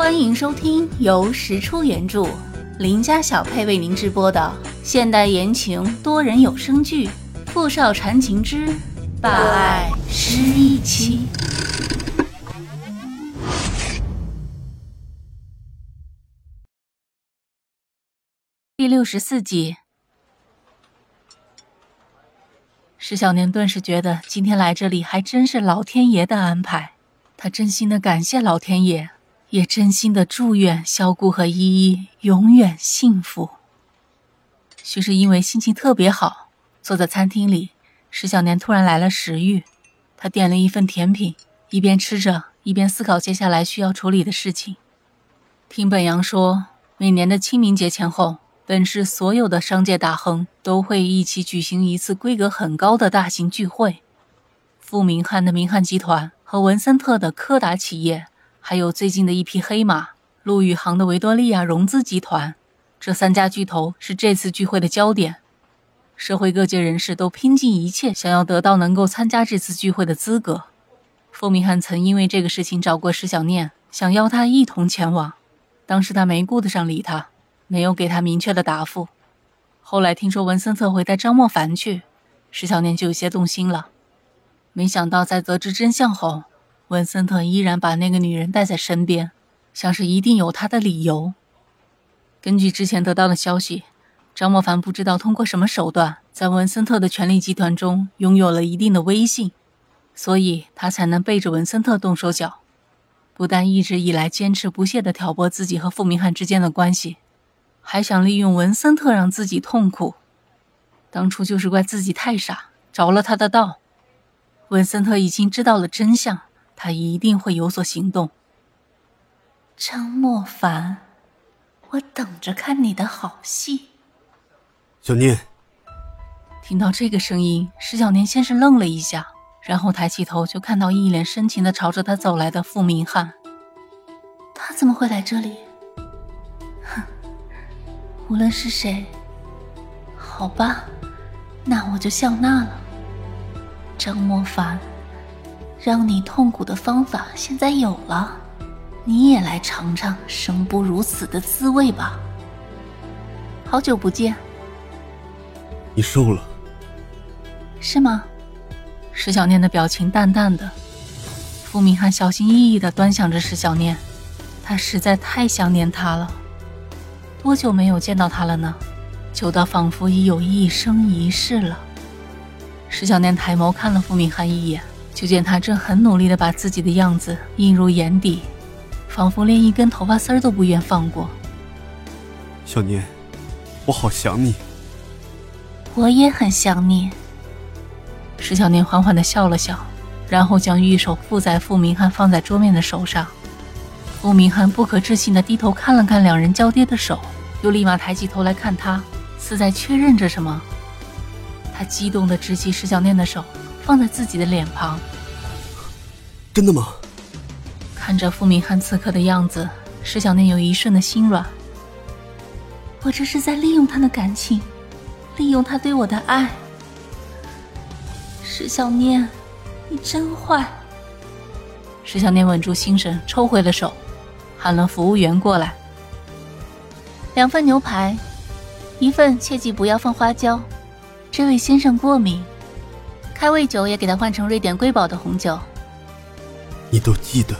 欢迎收听由石出原著、林家小配为您直播的现代言情多人有声剧《富少缠情之霸爱失忆妻》第六十四集。石小年顿时觉得今天来这里还真是老天爷的安排，他真心的感谢老天爷。也真心的祝愿萧姑和依依永远幸福。许是因为心情特别好，坐在餐厅里，石小年突然来了食欲，他点了一份甜品，一边吃着，一边思考接下来需要处理的事情。听本阳说，每年的清明节前后，本市所有的商界大亨都会一起举行一次规格很高的大型聚会，傅明翰的明翰集团和文森特的柯达企业。还有最近的一匹黑马，陆宇航的维多利亚融资集团，这三家巨头是这次聚会的焦点。社会各界人士都拼尽一切，想要得到能够参加这次聚会的资格。傅明翰曾因为这个事情找过石小念，想邀他一同前往。当时他没顾得上理他，没有给他明确的答复。后来听说文森特会带张莫凡去，石小念就有些动心了。没想到在得知真相后。文森特依然把那个女人带在身边，像是一定有他的理由。根据之前得到的消息，张莫凡不知道通过什么手段，在文森特的权力集团中拥有了一定的威信，所以他才能背着文森特动手脚。不但一直以来坚持不懈地挑拨自己和傅明翰之间的关系，还想利用文森特让自己痛苦。当初就是怪自己太傻，着了他的道。文森特已经知道了真相。他一定会有所行动。张莫凡，我等着看你的好戏。小念，听到这个声音，石小念先是愣了一下，然后抬起头就看到一脸深情的朝着他走来的傅明翰。他怎么会来这里？哼，无论是谁，好吧，那我就笑纳了。张莫凡。让你痛苦的方法现在有了，你也来尝尝生不如死的滋味吧。好久不见，你瘦了，是吗？石小念的表情淡淡的。傅明翰小心翼翼的端详着石小念，他实在太想念她了。多久没有见到她了呢？久到仿佛已有一生一世了。石小念抬眸看了傅明翰一眼。就见他正很努力地把自己的样子映入眼底，仿佛连一根头发丝儿都不愿放过。小念，我好想你。我也很想你。石小念缓缓地笑了笑，然后将玉手附在傅明翰放在桌面的手上。傅明翰不可置信地低头看了看两人交叠的手，又立马抬起头来看他，似在确认着什么。他激动地执起石小念的手。放在自己的脸庞，真的吗？看着傅明翰此刻的样子，石小念有一瞬的心软。我这是在利用他的感情，利用他对我的爱。石小念，你真坏。石小念稳住心神，抽回了手，喊了服务员过来。两份牛排，一份切记不要放花椒，这位先生过敏。开胃酒也给他换成瑞典瑰宝的红酒。你都记得。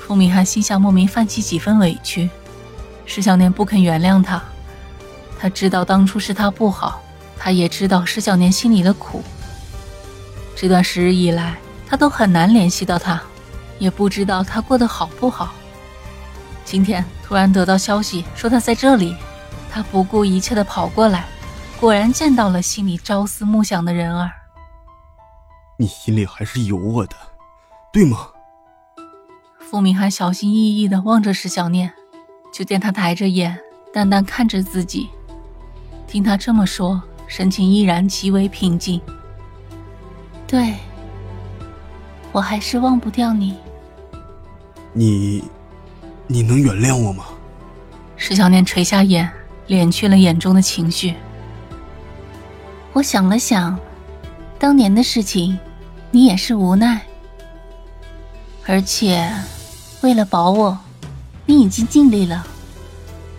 傅明翰心下莫名泛起几分委屈，石小念不肯原谅他，他知道当初是他不好，他也知道石小念心里的苦。这段时日以来，他都很难联系到他，也不知道他过得好不好。今天突然得到消息说他在这里，他不顾一切的跑过来。果然见到了心里朝思暮想的人儿，你心里还是有我的，对吗？傅明翰小心翼翼地望着石小念，就见他抬着眼，淡淡看着自己。听他这么说，神情依然极为平静。对，我还是忘不掉你。你，你能原谅我吗？石小念垂下眼，敛去了眼中的情绪。我想了想，当年的事情，你也是无奈，而且为了保我，你已经尽力了，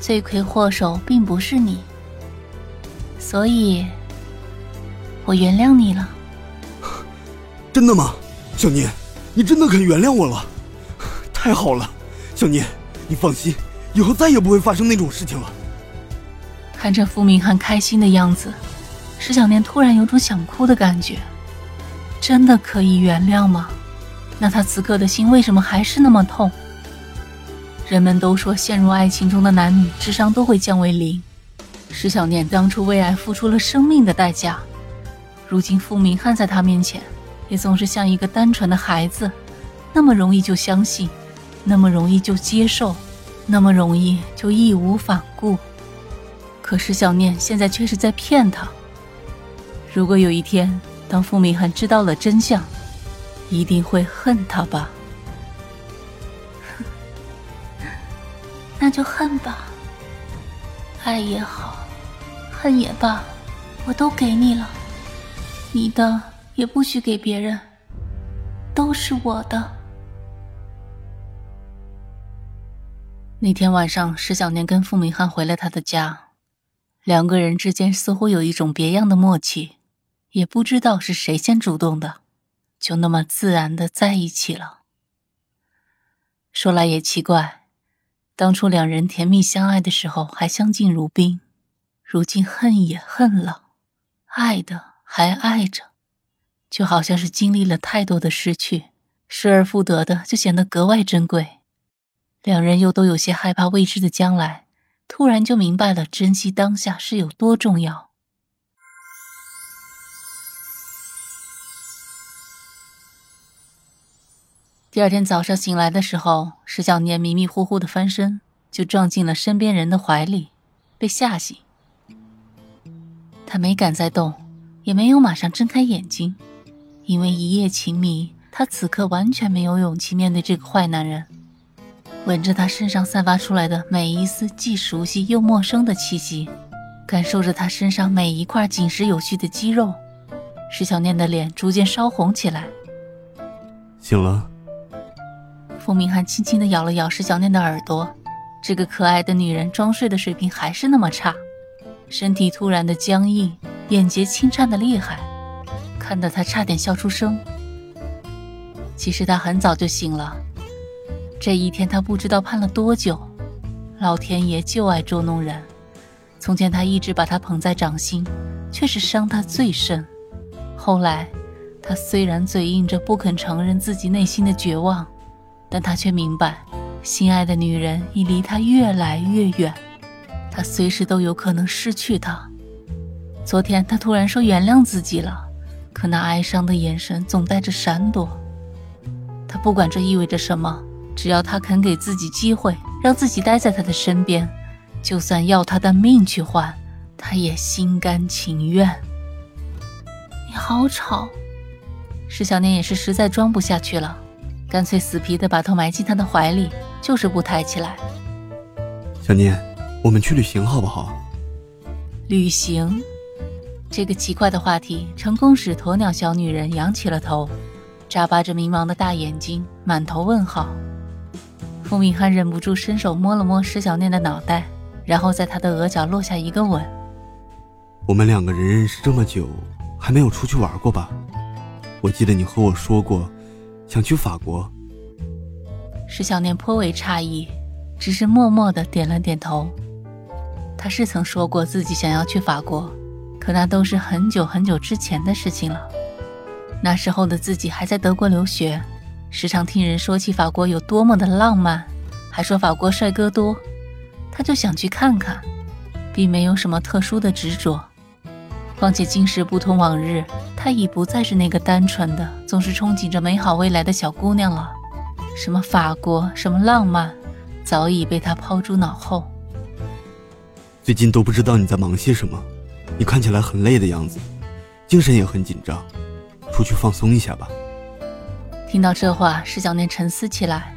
罪魁祸首并不是你，所以，我原谅你了。真的吗，小念？你真的肯原谅我了？太好了，小念，你放心，以后再也不会发生那种事情了。看着傅明翰开心的样子，石小念突然有种想哭的感觉。真的可以原谅吗？那他此刻的心为什么还是那么痛？人们都说，陷入爱情中的男女智商都会降为零。石小念当初为爱付出了生命的代价，如今傅明翰在他面前，也总是像一个单纯的孩子，那么容易就相信，那么容易就接受，那么容易就义无反顾。可石小念现在却是在骗他。如果有一天，当傅明翰知道了真相，一定会恨他吧。那就恨吧，爱也好，恨也罢，我都给你了。你的也不许给别人，都是我的。那天晚上，石小年跟傅明翰回了他的家，两个人之间似乎有一种别样的默契，也不知道是谁先主动的，就那么自然的在一起了。说来也奇怪。当初两人甜蜜相爱的时候还相敬如宾，如今恨也恨了，爱的还爱着，就好像是经历了太多的失去，失而复得的就显得格外珍贵。两人又都有些害怕未知的将来，突然就明白了珍惜当下是有多重要。第二天早上醒来的时候，石小念迷迷糊糊的翻身，就撞进了身边人的怀里，被吓醒。他没敢再动，也没有马上睁开眼睛，因为一夜情迷，他此刻完全没有勇气面对这个坏男人。闻着他身上散发出来的每一丝既熟悉又陌生的气息，感受着他身上每一块紧实有序的肌肉，石小念的脸逐渐烧红起来。醒了。傅明翰轻轻地咬了咬石小念的耳朵，这个可爱的女人装睡的水平还是那么差，身体突然的僵硬，眼睫轻颤的厉害，看得他差点笑出声。其实他很早就醒了，这一天他不知道盼了多久。老天爷就爱捉弄人，从前他一直把她捧在掌心，却是伤他最深。后来，他虽然嘴硬着不肯承认自己内心的绝望。但他却明白，心爱的女人已离他越来越远，他随时都有可能失去她。昨天他突然说原谅自己了，可那哀伤的眼神总带着闪躲。他不管这意味着什么，只要他肯给自己机会，让自己待在他的身边，就算要他的命去换，他也心甘情愿。你好吵，石小念也是实在装不下去了。干脆死皮的把头埋进他的怀里，就是不抬起来。小念，我们去旅行好不好？旅行，这个奇怪的话题成功使鸵鸟小女人扬起了头，眨巴着迷茫的大眼睛，满头问号。傅明翰忍不住伸手摸了摸石小念的脑袋，然后在她的额角落下一个吻。我们两个人认识这么久，还没有出去玩过吧？我记得你和我说过。想去法国，石小念颇为诧异，只是默默的点了点头。他是曾说过自己想要去法国，可那都是很久很久之前的事情了。那时候的自己还在德国留学，时常听人说起法国有多么的浪漫，还说法国帅哥多，他就想去看看，并没有什么特殊的执着。况且今时不同往日，她已不再是那个单纯的、总是憧憬着美好未来的小姑娘了。什么法国，什么浪漫，早已被她抛诸脑后。最近都不知道你在忙些什么，你看起来很累的样子，精神也很紧张，出去放松一下吧。听到这话，石小念沉思起来，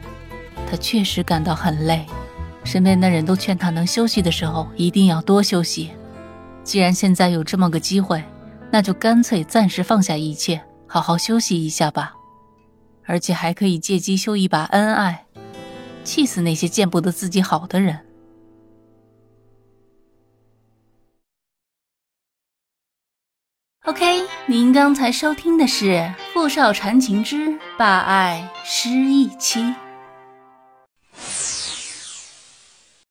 她确实感到很累，身边的人都劝她能休息的时候一定要多休息。既然现在有这么个机会，那就干脆暂时放下一切，好好休息一下吧。而且还可以借机秀一把恩爱。气死那些见不得自己好的人。OK，您刚才收听的是《傅少缠情之霸爱失忆妻》。